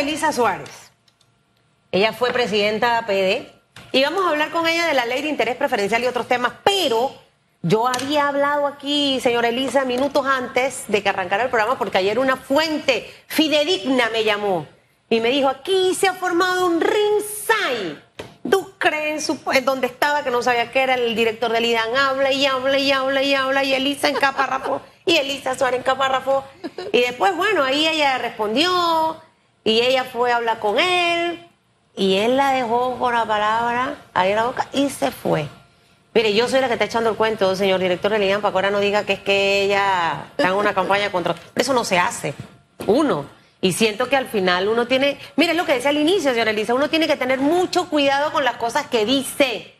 Elisa Suárez. Ella fue presidenta PD y vamos a hablar con ella de la ley de interés preferencial y otros temas, pero yo había hablado aquí, señora Elisa, minutos antes de que arrancara el programa, porque ayer una fuente fidedigna me llamó y me dijo, aquí se ha formado un ringside. Ducre en, su, en donde estaba, que no sabía qué era, el director del IDAN, habla y habla y habla y habla, y Elisa en caparrafo, y Elisa Suárez en caparrafo. Y después, bueno, ahí ella respondió, y ella fue a hablar con él, y él la dejó con la palabra ahí en la boca y se fue. Mire, yo soy la que está echando el cuento, señor director del IDAN, para que ahora no diga que es que ella está en una campaña contra... Eso no se hace. Uno. Y siento que al final uno tiene, mire lo que decía al inicio, señora Elisa, uno tiene que tener mucho cuidado con las cosas que dice,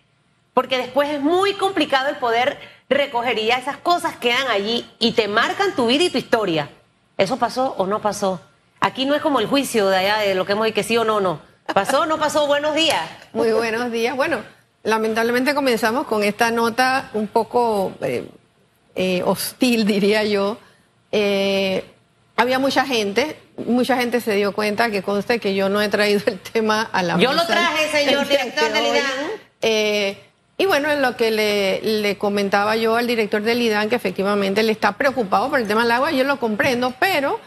porque después es muy complicado el poder recoger y ya esas cosas quedan allí y te marcan tu vida y tu historia. ¿Eso pasó o no pasó? Aquí no es como el juicio de allá de lo que hemos dicho que sí o no, no. ¿Pasó o no pasó? Buenos días. Muy buenos días. Bueno, lamentablemente comenzamos con esta nota un poco eh, eh, hostil, diría yo. Eh, había mucha gente, mucha gente se dio cuenta que conste que yo no he traído el tema a la Yo lo traje, señor director del IDAN. Y bueno, en lo que le, le, comentaba yo al director del IDAN, que efectivamente le está preocupado por el tema del agua, yo lo comprendo, pero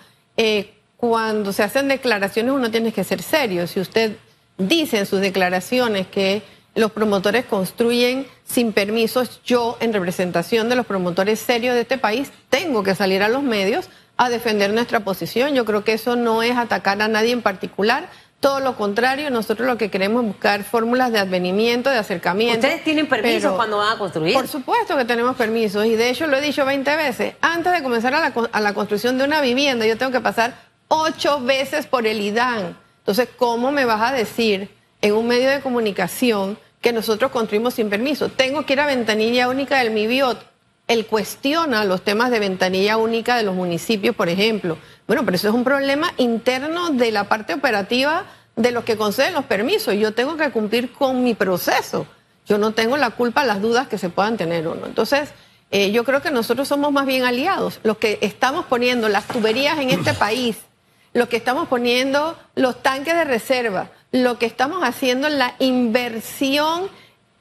cuando se hacen declaraciones uno tiene que ser serio. Si usted dice en sus declaraciones que los promotores construyen sin permisos, yo en representación de los promotores serios de este país tengo que salir a los medios a defender nuestra posición. Yo creo que eso no es atacar a nadie en particular. Todo lo contrario, nosotros lo que queremos es buscar fórmulas de advenimiento, de acercamiento. ¿Ustedes tienen permisos cuando van a construir? Por supuesto que tenemos permisos y de hecho lo he dicho 20 veces. Antes de comenzar a la, a la construcción de una vivienda, yo tengo que pasar ocho veces por el IDAN. Entonces, ¿cómo me vas a decir en un medio de comunicación que nosotros construimos sin permiso? Tengo que ir a ventanilla única del MIBIOT él cuestiona los temas de ventanilla única de los municipios, por ejemplo. Bueno, pero eso es un problema interno de la parte operativa de los que conceden los permisos. Yo tengo que cumplir con mi proceso. Yo no tengo la culpa las dudas que se puedan tener o no. Entonces, eh, yo creo que nosotros somos más bien aliados. Los que estamos poniendo las tuberías en este país, los que estamos poniendo los tanques de reserva, lo que estamos haciendo la inversión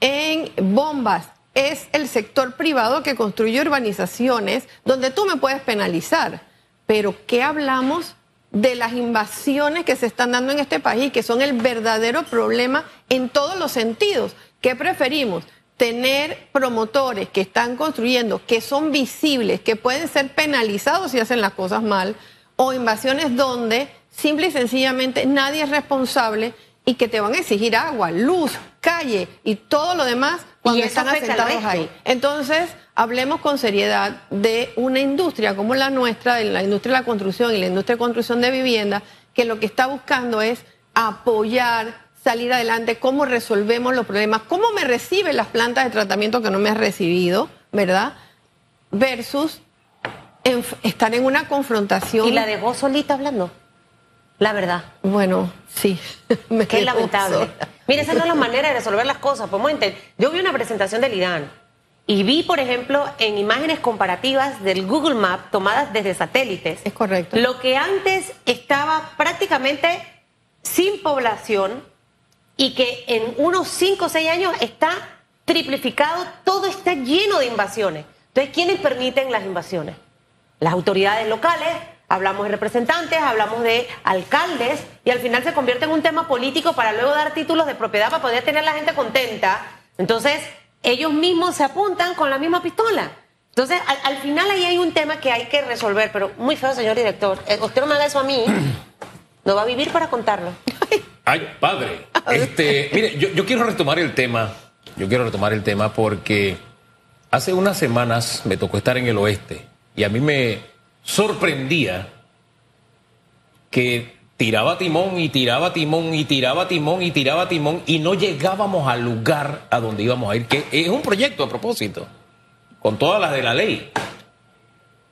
en bombas, es el sector privado que construye urbanizaciones donde tú me puedes penalizar. Pero ¿qué hablamos de las invasiones que se están dando en este país, que son el verdadero problema en todos los sentidos? ¿Qué preferimos? Tener promotores que están construyendo, que son visibles, que pueden ser penalizados si hacen las cosas mal, o invasiones donde simple y sencillamente nadie es responsable y que te van a exigir agua, luz, calle y todo lo demás cuando están asentados ahí. Entonces, hablemos con seriedad de una industria como la nuestra, la industria de la construcción y la industria de construcción de vivienda, que lo que está buscando es apoyar, salir adelante, cómo resolvemos los problemas, cómo me reciben las plantas de tratamiento que no me has recibido, ¿verdad? Versus estar en una confrontación. ¿Y la dejó solita hablando? La verdad. Bueno, sí. Me Qué lamentable. Mire, esa no es la manera de resolver las cosas. Pues, yo vi una presentación del IDAN y vi, por ejemplo, en imágenes comparativas del Google Map tomadas desde satélites. Es correcto. Lo que antes estaba prácticamente sin población y que en unos 5 o 6 años está triplificado, todo está lleno de invasiones. Entonces, ¿quiénes permiten las invasiones? Las autoridades locales, hablamos de representantes, hablamos de alcaldes y al final se convierte en un tema político para luego dar títulos de propiedad para poder tener a la gente contenta. Entonces, ellos mismos se apuntan con la misma pistola. Entonces, al, final ahí hay un tema que hay que resolver, pero muy feo, señor director. Eh, usted no me haga eso a mí, no va a vivir para contarlo. Ay, padre. Este, mire, yo, yo quiero retomar el tema. Yo quiero retomar el tema porque hace unas semanas me tocó estar en el oeste y a mí me, sorprendía que tiraba timón y tiraba timón y tiraba timón y tiraba timón y no llegábamos al lugar a donde íbamos a ir, que es un proyecto a propósito, con todas las de la ley.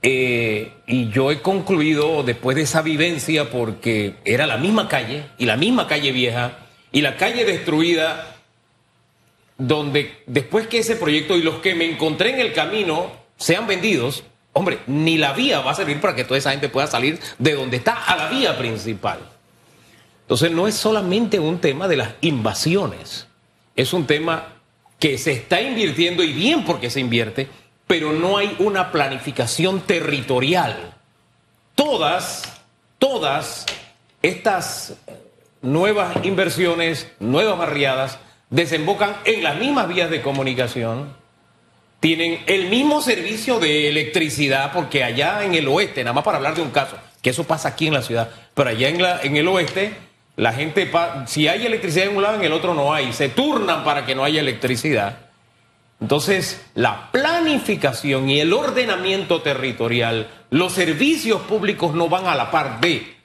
Eh, y yo he concluido después de esa vivencia, porque era la misma calle y la misma calle vieja y la calle destruida, donde después que ese proyecto y los que me encontré en el camino sean vendidos, Hombre, ni la vía va a servir para que toda esa gente pueda salir de donde está a la vía principal. Entonces no es solamente un tema de las invasiones, es un tema que se está invirtiendo y bien porque se invierte, pero no hay una planificación territorial. Todas, todas estas nuevas inversiones, nuevas barriadas, desembocan en las mismas vías de comunicación, tienen el mismo servicio de electricidad, porque allá en el oeste, nada más para hablar de un caso, que eso pasa aquí en la ciudad, pero allá en, el oeste, la gente, si hay electricidad en un lado, en el otro no hay, se turnan para que no haya electricidad. Entonces, la planificación y el ordenamiento territorial, los servicios públicos no van a la par de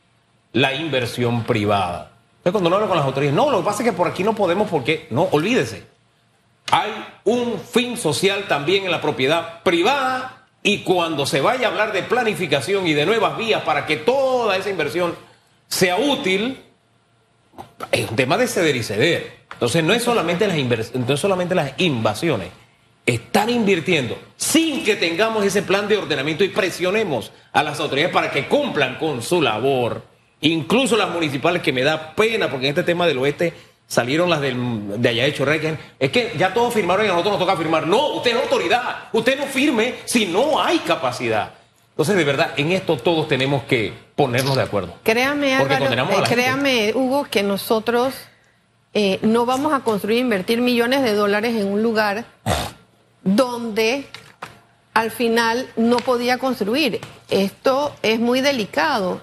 la inversión privada. Entonces, cuando uno habla con las autoridades, no, lo que pasa es que por aquí no podemos porque, no, olvídese. Hay un fin social también en la propiedad privada y cuando se vaya a hablar de planificación y de nuevas vías para que toda esa inversión sea útil, es un tema de ceder y ceder. Entonces no es solamente las, no es solamente las invasiones, están invirtiendo sin que tengamos ese plan de ordenamiento y presionemos a las autoridades para que cumplan con su labor, incluso las municipales, que me da pena porque en este tema del oeste salieron las de allá de Chorrequen, es que ya todos firmaron y a nosotros nos toca firmar. No, usted es autoridad, usted no firme si no hay capacidad. Entonces, de verdad, en esto todos tenemos que ponernos de acuerdo. Créame, Álvaro, eh, créame, Hugo, que nosotros eh, no vamos a construir, invertir millones de dólares en un lugar donde al final no podía construir. Esto es muy delicado.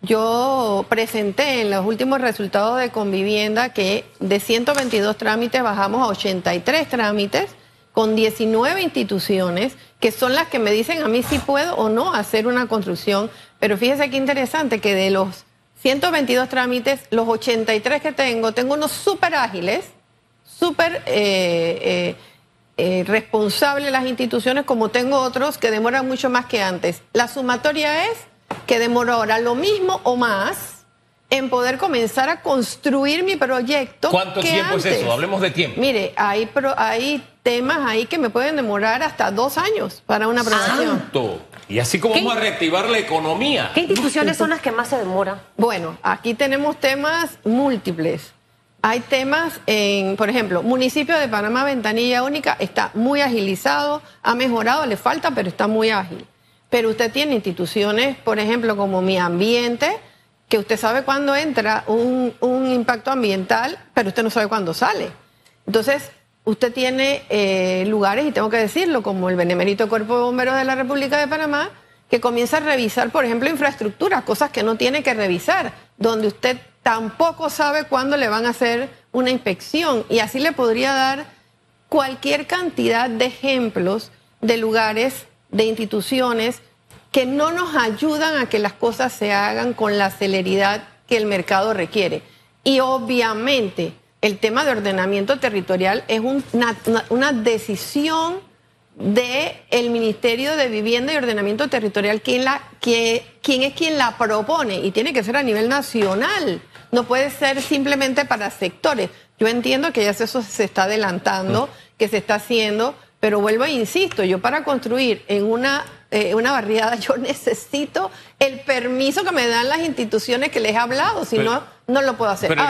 Yo presenté en los últimos resultados de Convivienda que de 122 trámites bajamos a 83 trámites con 19 instituciones que son las que me dicen a mí si puedo o no hacer una construcción. Pero fíjese qué interesante que de los 122 trámites, los 83 que tengo, tengo unos súper ágiles, súper eh, eh, eh, responsable las instituciones, como tengo otros que demoran mucho más que antes. La sumatoria es que demoro ahora lo mismo o más en poder comenzar a construir mi proyecto. ¿Cuánto tiempo es eso? Hablemos de tiempo. Mire, hay, pro, hay temas ahí que me pueden demorar hasta dos años para una aprobación. Y así como vamos a reactivar la economía. ¿Qué instituciones son las que más se demoran? Bueno, aquí tenemos temas múltiples. Hay temas en, por ejemplo, municipio de Panamá, Ventanilla Única, está muy agilizado, ha mejorado, le falta, pero está muy ágil. Pero usted tiene instituciones, por ejemplo, como Mi Ambiente, que usted sabe cuándo entra un, impacto ambiental, pero usted no sabe cuándo sale. Entonces, usted tiene eh, lugares, y tengo que decirlo, como el Benemérito Cuerpo de Bomberos de la República de Panamá, que comienza a revisar, por ejemplo, infraestructuras, cosas que no tiene que revisar, donde usted tampoco sabe cuándo le van a hacer una inspección. Y así le podría dar cualquier cantidad de ejemplos de lugares, de instituciones que no nos ayudan a que las cosas se hagan con la celeridad que el mercado requiere. Y obviamente el tema de ordenamiento territorial es una, decisión del Ministerio de Vivienda y Ordenamiento Territorial, quien, la, que, quien es quien la propone y tiene que ser a nivel nacional no puede ser simplemente para sectores. Yo entiendo que ya eso se está adelantando, que se está haciendo, pero vuelvo e insisto, yo para construir en una, eh, una barriada yo necesito el permiso que me dan las instituciones que les he hablado, si no, no lo puedo hacer. Pero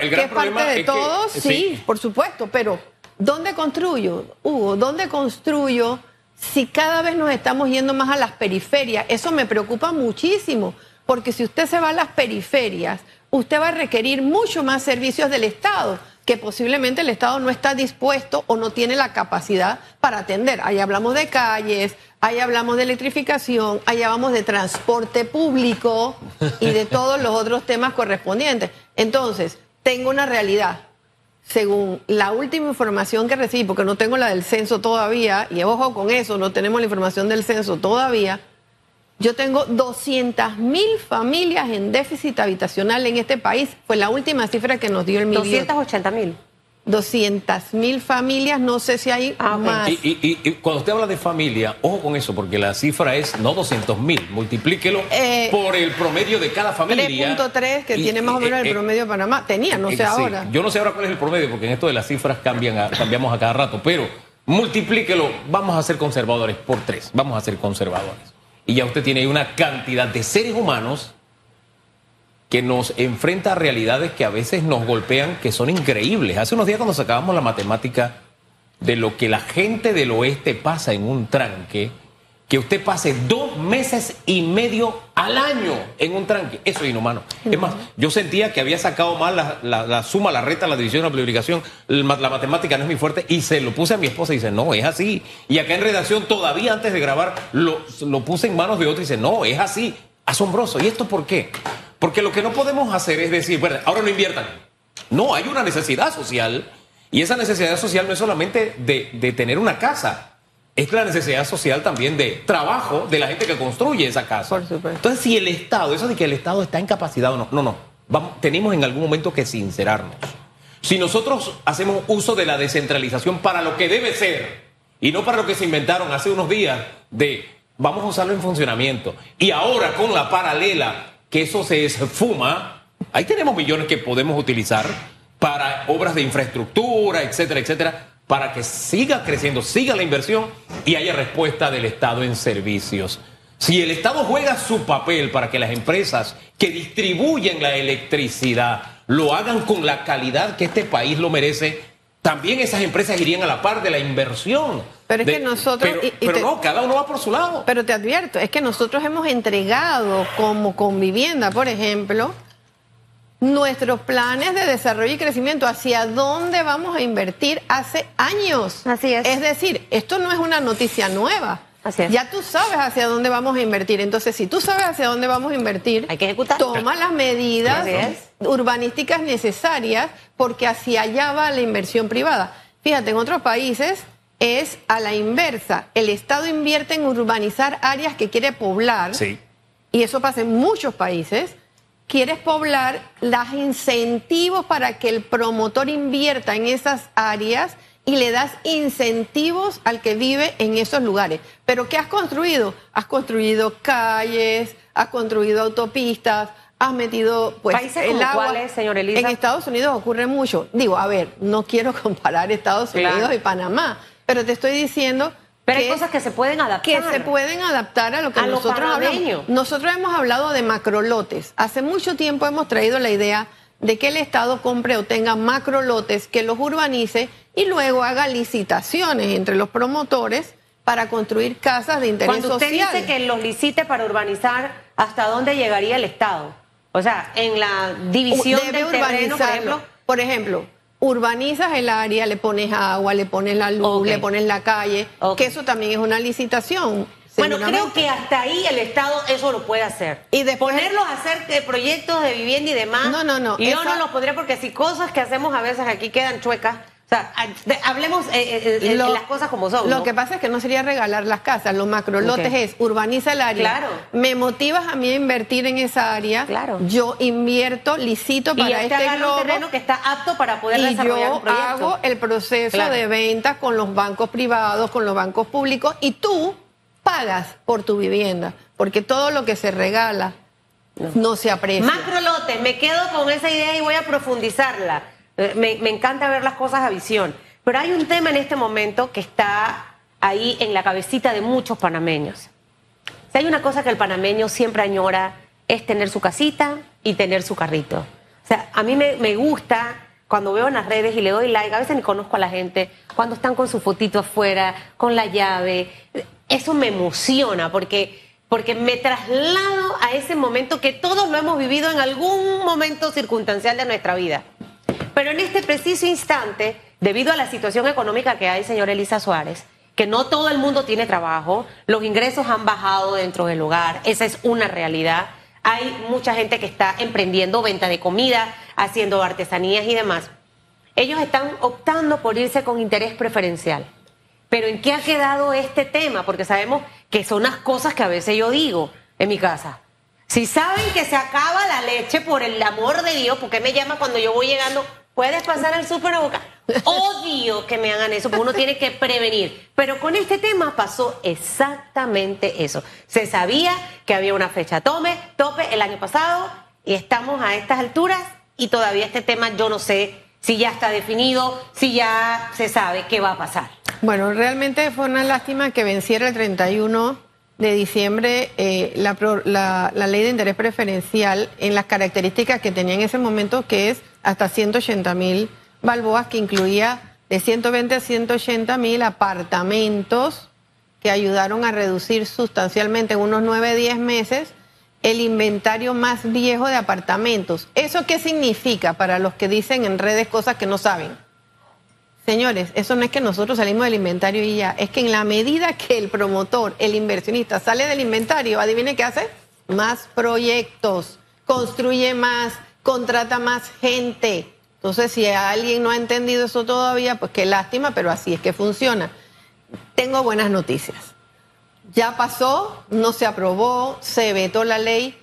el gran, parte de todos, sí, por supuesto, pero ¿dónde construyo, Hugo? ¿Dónde construyo si cada vez nos estamos yendo más a las periferias? Eso me preocupa muchísimo, porque si usted se va a las periferias, usted va a requerir mucho más servicios del Estado que posiblemente el Estado no está dispuesto o no tiene la capacidad para atender. Ahí hablamos de calles, ahí hablamos de electrificación, ahí hablamos de transporte público y de todos los otros temas correspondientes. Entonces, tengo una realidad. Según la última información que recibí, porque no tengo la del censo todavía, y ojo con eso, no tenemos la información del censo todavía, yo tengo 200 mil familias en déficit habitacional en este país. Fue la última cifra que nos dio el MIDIO. 280 mil. 200 mil familias, no sé si hay ah, más. Y, cuando usted habla de familia, ojo con eso, porque la cifra es no 200 mil, multiplíquelo eh, por el promedio de cada familia. 3.3, que tiene más o menos el eh, promedio de Panamá. Tenía, no sé ahora. Yo no sé ahora cuál es el promedio, porque en esto de las cifras cambian cambiamos a cada rato, pero multiplíquelo, vamos a ser conservadores por tres, vamos a ser conservadores y ya usted tiene una cantidad de seres humanos que nos enfrenta a realidades que a veces nos golpean, que son increíbles. Hace unos días cuando sacábamos la matemática de lo que la gente del oeste pasa en un tranque, que usted pase dos meses y medio al año en un tranque. Eso es inhumano. Es más, yo sentía que había sacado mal la, suma, la reta, la división, la plurificación, la, la, matemática no es muy fuerte, y se lo puse a mi esposa y dice, no, es así. Y acá en redacción, todavía antes de grabar, lo, lo puse en manos de otro y dice, no, es así. Asombroso. ¿Y esto por qué? Porque lo que no podemos hacer es decir, bueno, ahora no inviertan. No, hay una necesidad social. Y esa necesidad social no es solamente de, de tener una casa, es la necesidad social también de trabajo de la gente que construye esa casa. Por supuesto. Entonces, si el Estado, eso de que el Estado está incapacitado, no, no, no. Vamos, tenemos en algún momento que sincerarnos. Si nosotros hacemos uso de la descentralización para lo que debe ser y no para lo que se inventaron hace unos días de vamos a usarlo en funcionamiento y ahora con la paralela que eso se esfuma, ahí tenemos millones que podemos utilizar para obras de infraestructura, etcétera, etcétera para que siga creciendo, siga la inversión y haya respuesta del Estado en servicios. Si el Estado juega su papel para que las empresas que distribuyen la electricidad lo hagan con la calidad que este país lo merece, también esas empresas irían a la par de la inversión. Pero es que nosotros... Pero, no, cada uno va por su lado. Pero te advierto, es que nosotros hemos entregado como con vivienda, por ejemplo, nuestros planes de desarrollo y crecimiento, hacia dónde vamos a invertir hace años. Así es. Es decir, esto no es una noticia nueva. Así es. Ya tú sabes hacia dónde vamos a invertir. Entonces, si tú sabes hacia dónde vamos a invertir, hay que ejecutar. Toma las medidas urbanísticas necesarias porque hacia allá va la inversión privada. Fíjate, en otros países es a la inversa. El Estado invierte en urbanizar áreas que quiere poblar. Sí. Y eso pasa en muchos países quieres poblar, das incentivos para que el promotor invierta en esas áreas y le das incentivos al que vive en esos lugares. Pero ¿qué has construido? Has construido calles, has construido autopistas, has metido pues ¿Países el agua. Cuáles, señor Elisa? En Estados Unidos ocurre mucho. Digo, a ver, no quiero comparar Estados Unidos y Panamá, pero te estoy diciendo pero hay cosas que se pueden adaptar. Que se pueden adaptar a lo que nosotros hablamos. Nosotros hemos hablado de macrolotes. Hace mucho tiempo hemos traído la idea de que el Estado compre o tenga macrolotes, que los urbanice y luego haga licitaciones entre los promotores para construir casas de interés Cuando usted dice que los licite para urbanizar, ¿hasta dónde llegaría el Estado? O sea, en la división del terreno, por ejemplo. Por ejemplo, urbanizas el área, le pones agua, le pones la luz, le pones la calle, que eso también es una licitación. Bueno, creo que hasta ahí el Estado eso lo puede hacer. Y de ponerlos a hacer eh, proyectos de vivienda y demás. No, no, no. Yo no los podría porque si cosas que hacemos a veces aquí quedan chuecas, o sea, hablemos eh, eh, las cosas como son. Lo que pasa es que no sería regalar las casas, los macrolotes es urbaniza el área. Claro. Me motivas a mí a invertir en esa área. Claro. Yo invierto, licito para y este globo. un terreno que está apto para poder y desarrollar yo un proyecto. hago el proceso de venta con los bancos privados, con los bancos públicos y tú pagas por tu vivienda, porque todo lo que se regala no, se aprecia. Macrolotes, me quedo con esa idea y voy a profundizarla. Eh, me, encanta ver las cosas a visión. Pero hay un tema en este momento que está ahí en la cabecita de muchos panameños. Si hay una cosa que el panameño siempre añora es tener su casita y tener su carrito. O sea, a mí me, gusta cuando veo en las redes y le doy like, a veces ni conozco a la gente, cuando están con su fotito afuera, con la llave, eso me emociona porque, porque me traslado a ese momento que todos lo hemos vivido en algún momento circunstancial de nuestra vida. Pero en este preciso instante, debido a la situación económica que hay, señor Elisa Suárez, que no todo el mundo tiene trabajo, los ingresos han bajado dentro del hogar, esa es una realidad. Hay mucha gente que está emprendiendo venta de comida, haciendo artesanías y demás. Ellos están optando por irse con interés preferencial. Pero ¿en qué ha quedado este tema? Porque sabemos que son las cosas que a veces yo digo en mi casa. Si saben que se acaba la leche, por el amor de Dios, ¿por qué me llama cuando yo voy llegando? Puedes pasar al súper. Odio que me hagan eso, porque uno tiene que prevenir. Pero con este tema pasó exactamente eso. Se sabía que había una fecha tome, tope el año pasado y estamos a estas alturas y todavía este tema yo no sé si ya está definido, si ya se sabe qué va a pasar. Bueno, realmente fue una lástima que venciera el 31 de diciembre eh, la, la, ley de interés preferencial en las características que tenía en ese momento, que es hasta 180 mil balboas, que incluía de 120 a 180 mil apartamentos que ayudaron a reducir sustancialmente en unos 9, 10 meses el inventario más viejo de apartamentos. ¿Eso qué significa para los que dicen en redes cosas que no saben? Señores, eso no es que nosotros salimos del inventario y ya, es que en la medida que el promotor, el inversionista sale del inventario, adivine qué hace, más proyectos, construye más, contrata más gente. Entonces, si alguien no ha entendido eso todavía, pues qué lástima, pero así es que funciona. Tengo buenas noticias. Ya pasó, no se aprobó, se vetó la ley,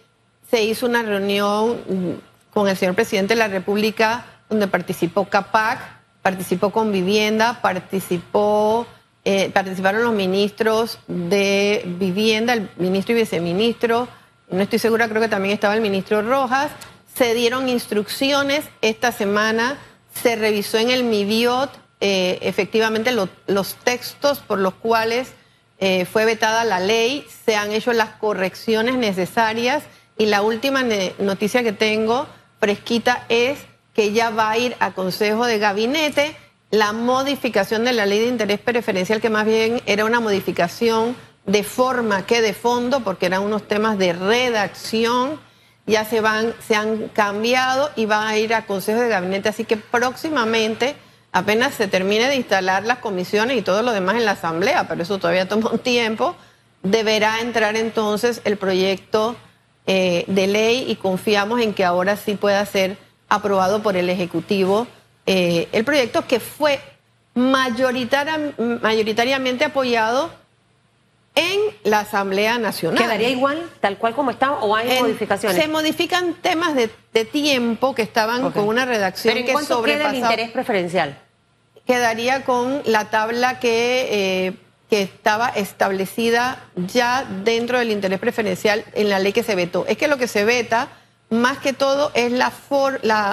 se hizo una reunión con el señor presidente de la República donde participó CAPAC participó con vivienda, participó, eh, participaron los ministros de vivienda, el ministro y viceministro, no estoy segura, creo que también estaba el ministro Rojas, se dieron instrucciones esta semana, se revisó en el MIBIOT eh, efectivamente los textos por los cuales eh, fue vetada la ley, se han hecho las correcciones necesarias y la última noticia que tengo fresquita es que ya va a ir a Consejo de Gabinete la modificación de la ley de interés preferencial, que más bien era una modificación de forma que de fondo, porque eran unos temas de redacción, ya se van, se han cambiado y va a ir a Consejo de Gabinete. Así que próximamente, apenas se termine de instalar las comisiones y todo lo demás en la Asamblea, pero eso todavía toma un tiempo, deberá entrar entonces el proyecto eh, de ley y confiamos en que ahora sí pueda ser aprobado por el Ejecutivo eh, el proyecto que fue mayoritariamente apoyado en la Asamblea Nacional. ¿Quedaría igual, tal cual como estaba, o hay modificaciones? Se modifican temas de, tiempo que estaban con una redacción ¿Pero en que sobrepasaba. el interés preferencial? Quedaría con la tabla que, eh, que estaba establecida ya dentro del interés preferencial en la ley que se vetó. Es que lo que se veta más que todo es la,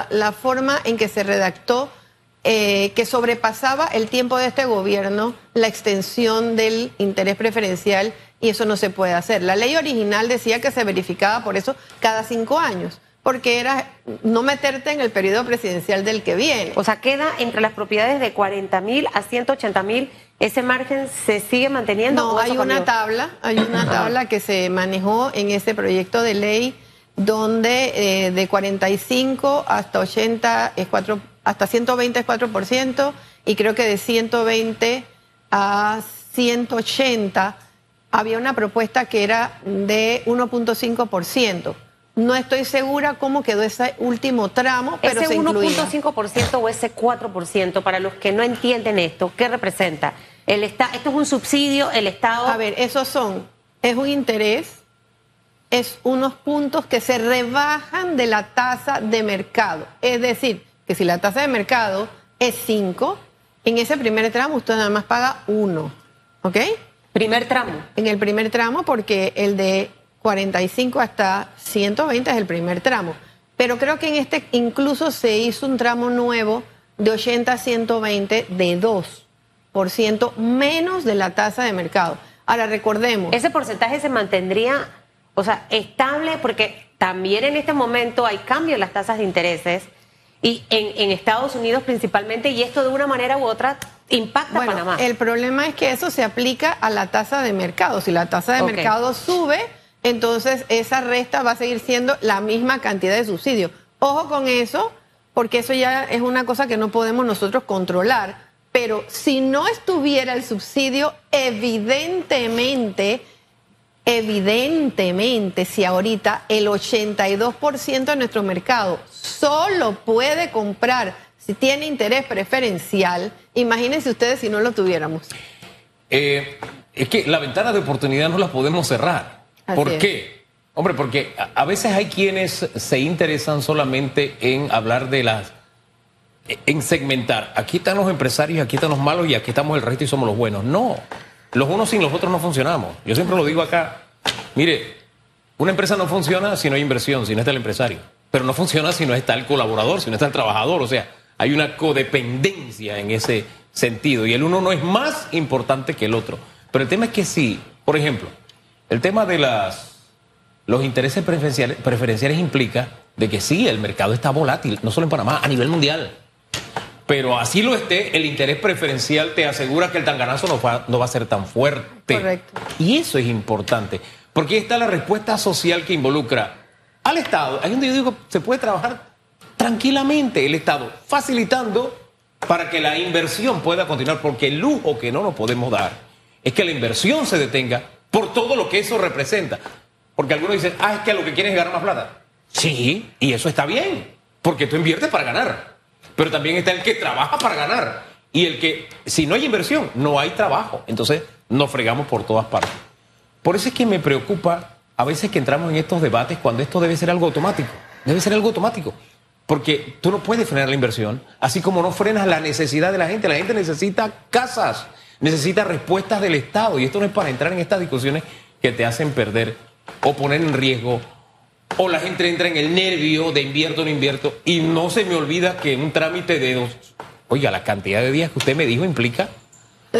la, forma en que se redactó, eh, que sobrepasaba el tiempo de este gobierno, la extensión del interés preferencial, y eso no se puede hacer. La ley original decía que se verificaba por eso cada cinco años porque era no meterte en el periodo presidencial del que viene. O sea, queda entre las propiedades de 40 mil a 180 mil, ¿ese margen se sigue manteniendo? No, hay una tabla, hay una tabla que se manejó en ese proyecto de ley donde eh, de 45 hasta 80 es 4, hasta 120 es 4% y creo que de 120 a 180 había una propuesta que era de 1.5%. No estoy segura cómo quedó ese último tramo, pero ese 1.5% o ese 4%, para los que no entienden esto, ¿qué representa? El esto es un subsidio, el Estado... A ver, esos son, es un interés es unos puntos que se rebajan de la tasa de mercado. Es decir, que si la tasa de mercado es 5, en ese primer tramo usted nada más paga 1. ¿Ok? Primer tramo. En el primer tramo, porque el de 45 hasta 120 es el primer tramo. Pero creo que en este incluso se hizo un tramo nuevo de 80 a 120 de 2% menos de la tasa de mercado. Ahora recordemos. Ese porcentaje se mantendría o sea, estable, porque también en este momento hay cambio en las tasas de intereses y en, Estados Unidos principalmente, y esto de una manera u otra impacta a Panamá. El problema es que eso se aplica a la tasa de mercado. Si la tasa de mercado sube, entonces esa resta va a seguir siendo la misma cantidad de subsidio. Ojo con eso, porque eso ya es una cosa que no podemos nosotros controlar. Pero si no estuviera el subsidio, evidentemente Evidentemente, si ahorita el 82% de nuestro mercado solo puede comprar si tiene interés preferencial, imagínense ustedes si no lo tuviéramos. Eh, es que la ventana de oportunidad no la podemos cerrar. ¿Por qué? Hombre, porque a veces hay quienes se interesan solamente en hablar de las en segmentar. Aquí están los empresarios, aquí están los malos y aquí estamos el resto y somos los buenos. No. Los unos sin los otros no funcionamos. Yo siempre lo digo acá. Mire, una empresa no funciona si no hay inversión, si no está el empresario. Pero no funciona si no está el colaborador, si no está el trabajador. O sea, hay una codependencia en ese sentido. Y el uno no es más importante que el otro. Pero el tema es que si, por ejemplo, El tema de las los intereses preferenciales, preferenciales implica de que sí, el mercado está volátil, no solo en Panamá, a nivel mundial. Pero así lo esté, el interés preferencial te asegura que el tanganazo no va, no va a ser tan fuerte. Correcto. Y eso es importante, porque ahí está la respuesta social que involucra al Estado. Ahí donde yo digo, se puede trabajar tranquilamente el Estado, facilitando para que la inversión pueda continuar, porque el lujo que no nos podemos dar es que la inversión se detenga por todo lo que eso representa. Porque algunos dicen, ah, es que lo que quieren es ganar más plata. Sí, y eso está bien, porque tú inviertes para ganar. Pero también está el que trabaja para ganar. Y el que, si no hay inversión, no hay trabajo. Entonces, nos fregamos por todas partes. Por eso es que me preocupa a veces que entramos en estos debates cuando esto debe ser algo automático. Debe ser algo automático. Porque tú no puedes frenar la inversión, así como no frenas la necesidad de la gente. La gente necesita casas, necesita respuestas del Estado. Y esto no es para entrar en estas discusiones que te hacen perder o poner en riesgo, o la gente entra en el nervio de invierto o no invierto, y no se me olvida que un trámite de dos, oiga, la cantidad de días que usted me dijo implica...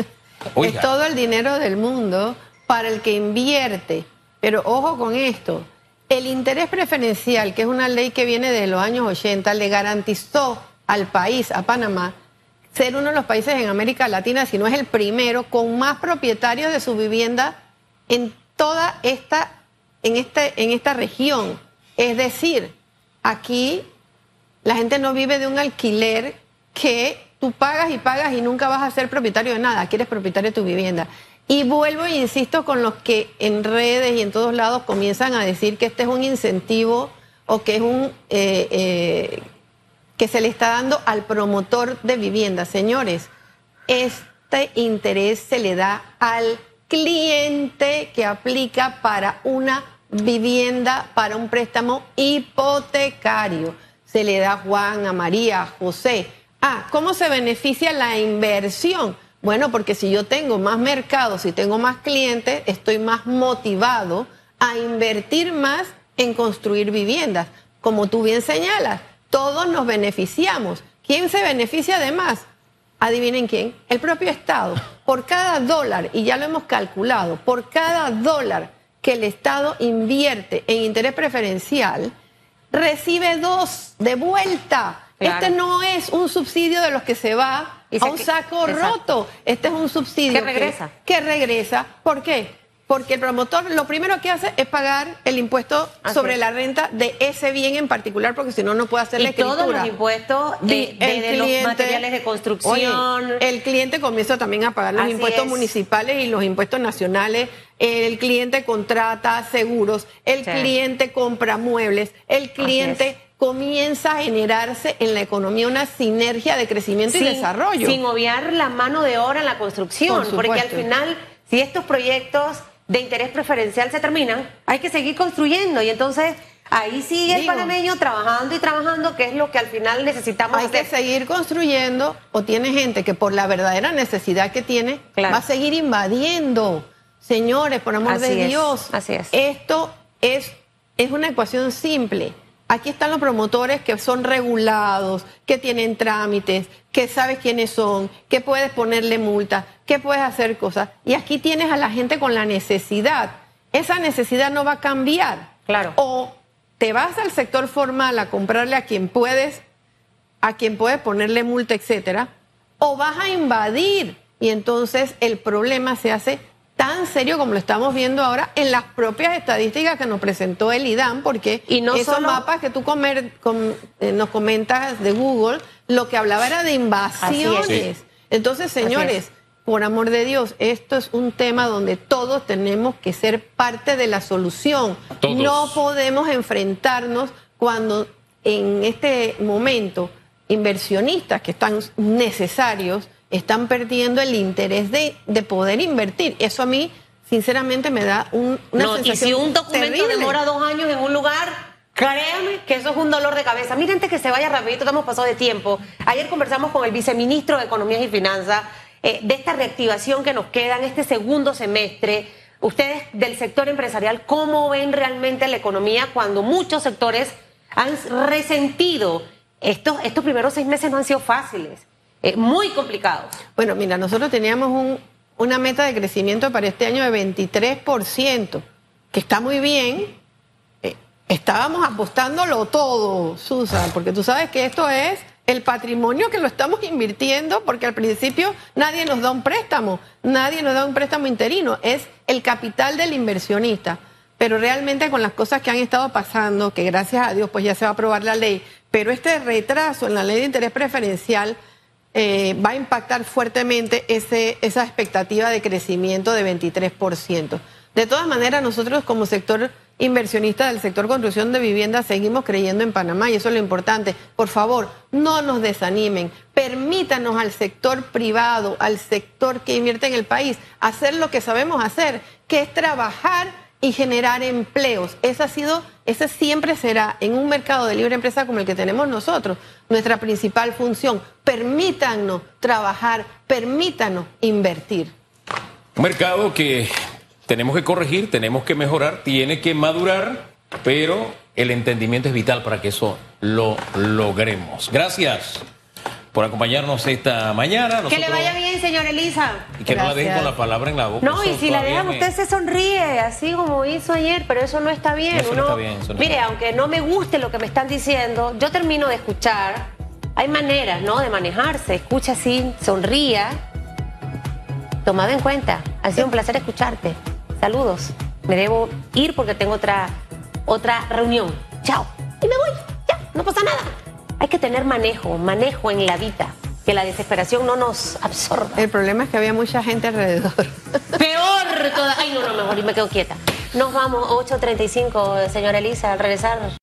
Es todo el dinero del mundo para el que invierte. Pero ojo con esto, el interés preferencial, que es una ley que viene de los años 80, le garantizó al país, a Panamá, ser uno de los países en América Latina, si no es el primero, con más propietarios de su vivienda en toda esta en, este, en esta región. Es decir, aquí la gente no vive de un alquiler que tú pagas y pagas y nunca vas a ser propietario de nada, aquí eres propietario de tu vivienda. Y vuelvo e insisto con los que en redes y en todos lados comienzan a decir que este es un incentivo o que es un eh, eh, que se le está dando al promotor de vivienda. Señores, este interés se le da al cliente que aplica para una vivienda, para un préstamo hipotecario. Se le da a Juan, a María, a José. Ah, ¿cómo se beneficia la inversión? Bueno, porque si yo tengo más mercado, si tengo más clientes, estoy más motivado a invertir más en construir viviendas. Como tú bien señalas, todos nos beneficiamos. ¿Quién se beneficia además? Adivinen quién, el propio Estado. Por cada dólar, y ya lo hemos calculado, por cada dólar que el Estado invierte en interés preferencial, recibe dos de vuelta. Este no es un subsidio de los que se va a un saco roto. Este es un subsidio que regresa. que regresa. ¿Por qué? Porque el promotor lo primero que hace es pagar el impuesto sobre la renta de ese bien en particular, porque si no, no puede hacer la escritura. todos los impuestos de, los materiales de construcción. el cliente comienza también a pagar los impuestos municipales y los impuestos nacionales. El cliente contrata seguros, el cliente compra muebles, el cliente comienza a generarse en la economía una sinergia de crecimiento y desarrollo. Sin obviar la mano de obra en la construcción, porque al final, si estos proyectos de interés preferencial se terminan, hay que seguir construyendo y entonces ahí sigue el panameño trabajando y trabajando, que es lo que al final necesitamos hay que seguir construyendo o tiene gente que por la verdadera necesidad que tiene va a seguir invadiendo. Señores, por amor de Dios, así es. esto es, es una ecuación simple. Aquí están los promotores que son regulados, que tienen trámites, que sabes quiénes son, que puedes ponerle multa, que puedes hacer cosas. Y aquí tienes a la gente con la necesidad. Esa necesidad no va a cambiar. Claro. O te vas al sector formal a comprarle a quien puedes, a quien puedes ponerle multa, etcétera, o vas a invadir y entonces el problema se hace tan serio como lo estamos viendo ahora en las propias estadísticas que nos presentó el IDAM, porque y no esos mapas que tú comer, eh, nos comentas de Google, lo que hablaba era de invasiones. Entonces, señores, por amor de Dios, esto es un tema donde todos tenemos que ser parte de la solución. No podemos enfrentarnos cuando en este momento inversionistas que están necesarios, están perdiendo el interés de, de poder invertir. Eso a mí, sinceramente, me da un, una no, Y si un documento demora dos años en un lugar, créanme que eso es un dolor de cabeza. Miren que se vaya rapidito, estamos pasados de tiempo. Ayer conversamos con el viceministro de Economías y Finanzas eh, de esta reactivación que nos queda en este segundo semestre. Ustedes del sector empresarial, ¿cómo ven realmente la economía cuando muchos sectores han resentido? Estos, estos primeros seis meses no han sido fáciles. Eh, muy complicado. Bueno, mira, nosotros teníamos un, una meta de crecimiento para este año de 23%. que está muy bien, eh, estábamos apostándolo todo, Susan, porque tú sabes que esto es el patrimonio que lo estamos invirtiendo, porque al principio nadie nos da un préstamo, nadie nos da un préstamo interino, es el capital del inversionista. Pero realmente con las cosas que han estado pasando, que gracias a Dios pues ya se va a aprobar la ley, pero este retraso en la ley de interés preferencial eh, va a impactar fuertemente ese, esa expectativa de crecimiento de 23%. De todas maneras, nosotros como sector inversionista del sector construcción de vivienda seguimos creyendo en Panamá y eso es lo importante. Por favor, no nos desanimen, permítanos al sector privado, al sector que invierte en el país, hacer lo que sabemos hacer, que es trabajar y generar empleos. Esa ha sido, esa siempre será en un mercado de libre empresa como el que tenemos nosotros, nuestra principal función. Permítanos trabajar, permítanos invertir. Un mercado que tenemos que corregir, tenemos que mejorar, tiene que madurar, pero el entendimiento es vital para que eso lo logremos. Gracias por acompañarnos esta mañana. que le vaya bien, señora Elisa. Y que no la dejen con la palabra en la boca. No, y si la dejan, usted se sonríe, así como hizo ayer, pero eso no está bien. Eso no está bien mire, aunque no me guste lo que me están diciendo, yo termino de escuchar. Hay maneras, ¿no?, de manejarse. Escucha así, sonría. Tomado en cuenta. Ha sido un placer escucharte. Saludos. Me debo ir porque tengo otra, otra reunión. Chao. Y me voy. Ya, no pasa nada. Hay que tener manejo, manejo en la vida. Que la desesperación no nos absorba. El problema es que había mucha gente alrededor. Peor todavía. Ay, no, no, mejor y me quedo quieta. Nos vamos, 8.35, señora Elisa, al regresar.